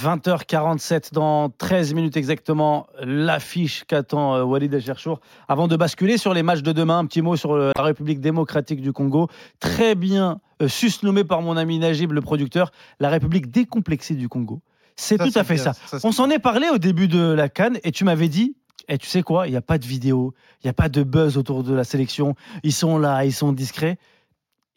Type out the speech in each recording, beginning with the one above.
20h47 dans 13 minutes exactement, l'affiche qu'attend euh, Walid Acharchour. Avant de basculer sur les matchs de demain, un petit mot sur euh, la République démocratique du Congo. Très bien euh, susnommé par mon ami Najib, le producteur, la République décomplexée du Congo. C'est tout à fait bien, ça. ça, On s'en est parlé au début de la Cannes et tu m'avais dit, et tu sais quoi, il n'y a pas de vidéo, il n'y a pas de buzz autour de la sélection. Ils sont là, ils sont discrets.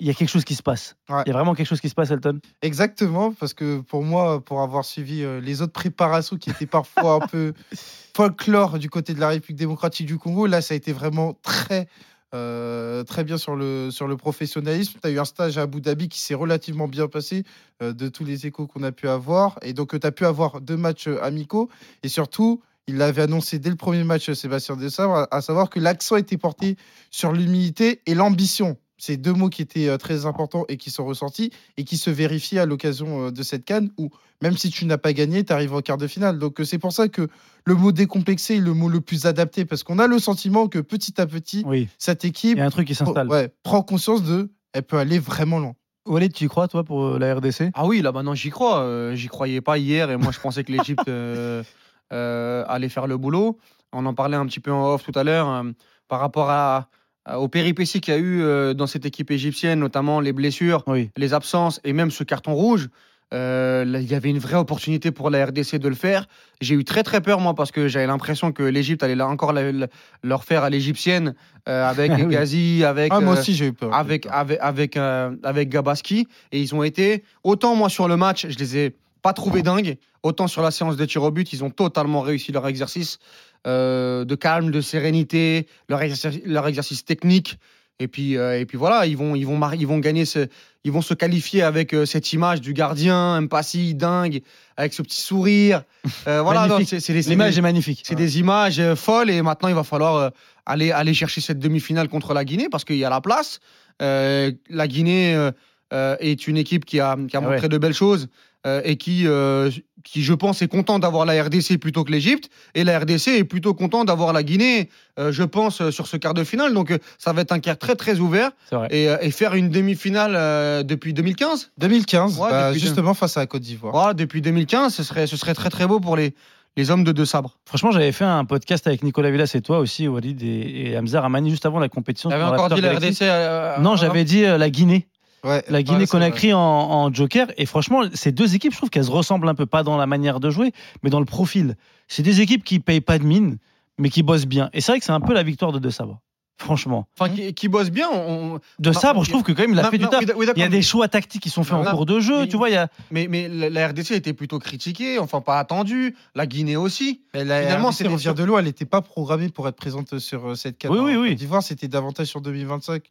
Il y a quelque chose qui se passe. Il Ouais. y a vraiment quelque chose qui se passe, Elton. Exactement, parce que pour moi, pour avoir suivi euh, les autres préparations qui étaient parfois un peu folklore du côté de la République démocratique du Congo, là, ça a été vraiment très, euh, très bien sur le, sur le professionnalisme. Tu as eu un stage à Abu Dhabi qui s'est relativement bien passé euh, de tous les échos qu'on a pu avoir. Et donc, tu as pu avoir deux matchs amicaux. Et surtout, il l'avait annoncé dès le premier match, Sébastien Desabre, à, à savoir que l'accent était porté sur l'humilité et l'ambition. C'est deux mots qui étaient euh, très importants et qui sont ressortis et qui se vérifient à l'occasion euh, de cette canne où même si tu n'as pas gagné, tu arrives en quart de finale. Donc euh, c'est pour ça que le mot décomplexé est le mot le plus adapté parce qu'on a le sentiment que petit à petit, Oui, cette il équipe y a un truc qui s'installe. ouais, prend conscience de elle peut aller vraiment loin. Walid, tu y crois, toi, pour la RDC Ah oui, là maintenant j'y crois. Euh, j'y croyais pas hier et moi je pensais que l'Égypte euh, euh, allait faire le boulot. On en parlait un petit peu en off tout à l'heure euh, par rapport à- aux péripéties qu'il y a eu euh, dans cette équipe égyptienne, notamment les blessures, Oui. les absences et même ce carton rouge. Euh, là, il y avait une vraie opportunité pour la RDC de le faire. J'ai eu très très peur moi parce que j'avais l'impression que l'Égypte allait là encore la- la- leur faire à l'égyptienne euh, avec oui. Gazi, avec Ah, moi euh, aussi j'ai eu peur. avec, avec, avec, euh, avec Gabaski. Et ils ont été, autant moi sur le match, je les ai pas trouvés dingues, autant sur la séance de tir au but, ils ont totalement réussi leur exercice euh, de calme, de sérénité, leur exercice, leur exercice technique. Et puis, euh, et puis voilà, ils vont, ils vont, ils vont gagner, ce, ils vont se qualifier avec euh, cette image du gardien, Mpassi, dingue, avec ce petit sourire. Euh, voilà, L'image est magnifique. c'est des images folles et maintenant il va falloir aller, aller chercher cette demi-finale contre la Guinée parce qu'il y a la place. La Guinée est une équipe qui a, qui a Ah montré ouais. de belles choses euh, et qui, euh, qui, je pense, est content d'avoir la RDC plutôt que l'Égypte. Et la RDC est plutôt content d'avoir la Guinée, euh, je pense, sur ce quart de finale. Donc ça va être un quart très très ouvert et, et faire une demi-finale euh, depuis 2015. 2015, Ouais, bah, depuis justement face à la Côte d'Ivoire. Voilà, depuis 2015, ce serait, ce serait très très beau pour les, les hommes de deux sabres. Franchement, j'avais fait un podcast avec Nicolas Villas et toi aussi, Walid et, et Hamza Ramani, juste avant la compétition. T'avais encore dit la. RDC euh, Non, j'avais dit euh, la Guinée. Ouais, La ouais, Guinée c'est vrai. Conakry en, en joker. Et franchement, ces deux équipes, je trouve qu'elles se ressemblent un peu, pas dans la manière de jouer, mais dans le profil. C'est des équipes qui payent pas de mine, mais qui bossent bien. Et c'est vrai que c'est un peu la victoire de De Sabre. Franchement. Enfin, qui, qui bosse bien. on- De Sabre, je trouve que quand même, il a Non, fait du taf. oui, Il y a des choix tactiques qui sont faits en cours de jeu. mais- Tu vois, il y a. Mais, mais la, RDC a été plutôt critiquée, enfin pas attendue. La Guinée aussi. Mais la Finalement, c'est des- de loin, elle n'était pas programmée pour être présente sur euh, cette canne. Oui, oui, oui. D'Ivoire, c'était davantage sur 2025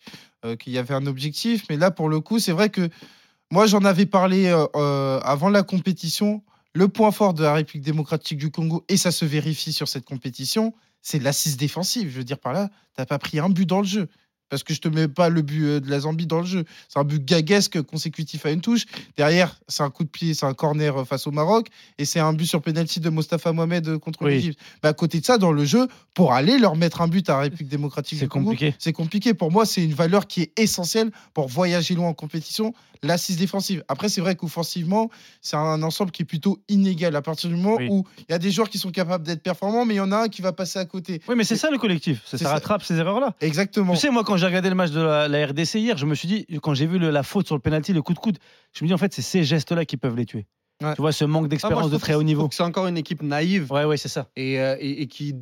euh, qu'il y avait un objectif. Mais là, pour le coup, c'est vrai que moi, j'en avais parlé euh, avant la compétition. Le point fort de la République démocratique du Congo, et ça se vérifie sur cette compétition, c'est l'assise défensive. Je veux dire par là, t'as pas pris un but dans le jeu. Parce que je te mets pas le but euh, de la Zambie dans le jeu. C'est un but gaguesque consécutif à une touche. Derrière, c'est un coup de pied, c'est un corner euh, face au Maroc. Et c'est un but sur penalty de Mostafa Mohamed euh, contre Oui. l'Égypte. Mais à côté de ça, dans le jeu, pour aller leur mettre un but à la République démocratique C'est du Congo, compliqué. c'est compliqué. Pour moi, c'est une valeur qui est essentielle pour voyager loin en compétition, l'assise défensive. Après, c'est vrai qu'offensivement, c'est un ensemble qui est plutôt inégal. À partir du moment Oui. où il y a des joueurs qui sont capables d'être performants, mais il y en a un qui va passer à côté. Oui, mais c'est ça le collectif. Ça, C'est ça rattrape ces erreurs-là. Exactement. Tu sais, moi, quand j'ai regardé le match de la, la RDC hier, je me suis dit, quand j'ai vu le- la faute sur le penalty, le coup de coude, je me dis, en fait, c'est ces gestes-là qui peuvent les tuer. Ouais. Tu vois, ce manque Ah, d'expérience de très haut niveau. C'est encore une équipe naïve Ouais, ouais, c'est ça. et, euh, et- et qui,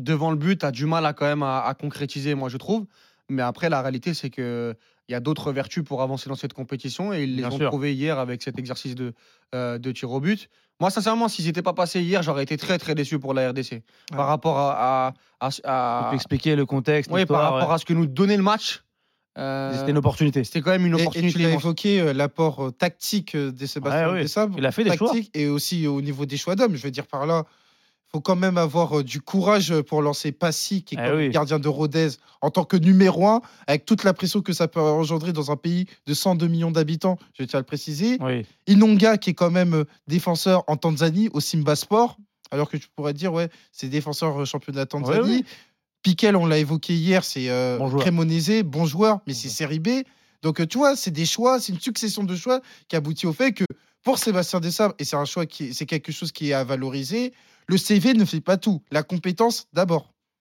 devant le but, a du mal à quand même à, à concrétiser, moi je trouve. Mais après, la réalité, c'est que il y a d'autres vertus pour avancer dans cette compétition et ils les Bien ont sûr. trouvées hier avec cet exercice de, euh, de tir au but. Moi, sincèrement, s'ils n'étaient pas passés hier, j'aurais été très très déçu pour la RDC. Par rapport à, à, à- à- On peut expliquer le contexte, Ouais, par rapport ouais. à ce que nous donnait le match. euh, C'était une opportunité. C'était quand même une Et- Et, opportunité. tu l'as évoqué, euh, l'apport euh, tactique euh, de Sébastien Ouais. Desabre. Il a fait des choix. et aussi au niveau des choix d'hommes. Je veux dire par là, faut quand même avoir euh, du courage pour lancer Passy, qui est Eh comme oui. gardien de Rodez, en tant que numéro un, avec toute la pression que ça peut engendrer dans un pays de 102 millions d'habitants, je tiens à le préciser. Oui. Inonga, qui est quand même euh, défenseur en Tanzanie, au Simba Sport, alors que tu pourrais dire, ouais, c'est défenseur euh, championnat Tanzanie. Ouais, ouais. Piquel, on l'a évoqué hier, c'est euh, Bon. Cremonese, bon joueur, mais c'est série B. Donc, euh, tu vois, c'est des choix, c'est une succession de choix qui aboutit au fait que pour Sébastien Desabre, et c'est un choix qui, c'est quelque chose qui est à valoriser. Le CV ne fait pas tout. La compétence d'abord.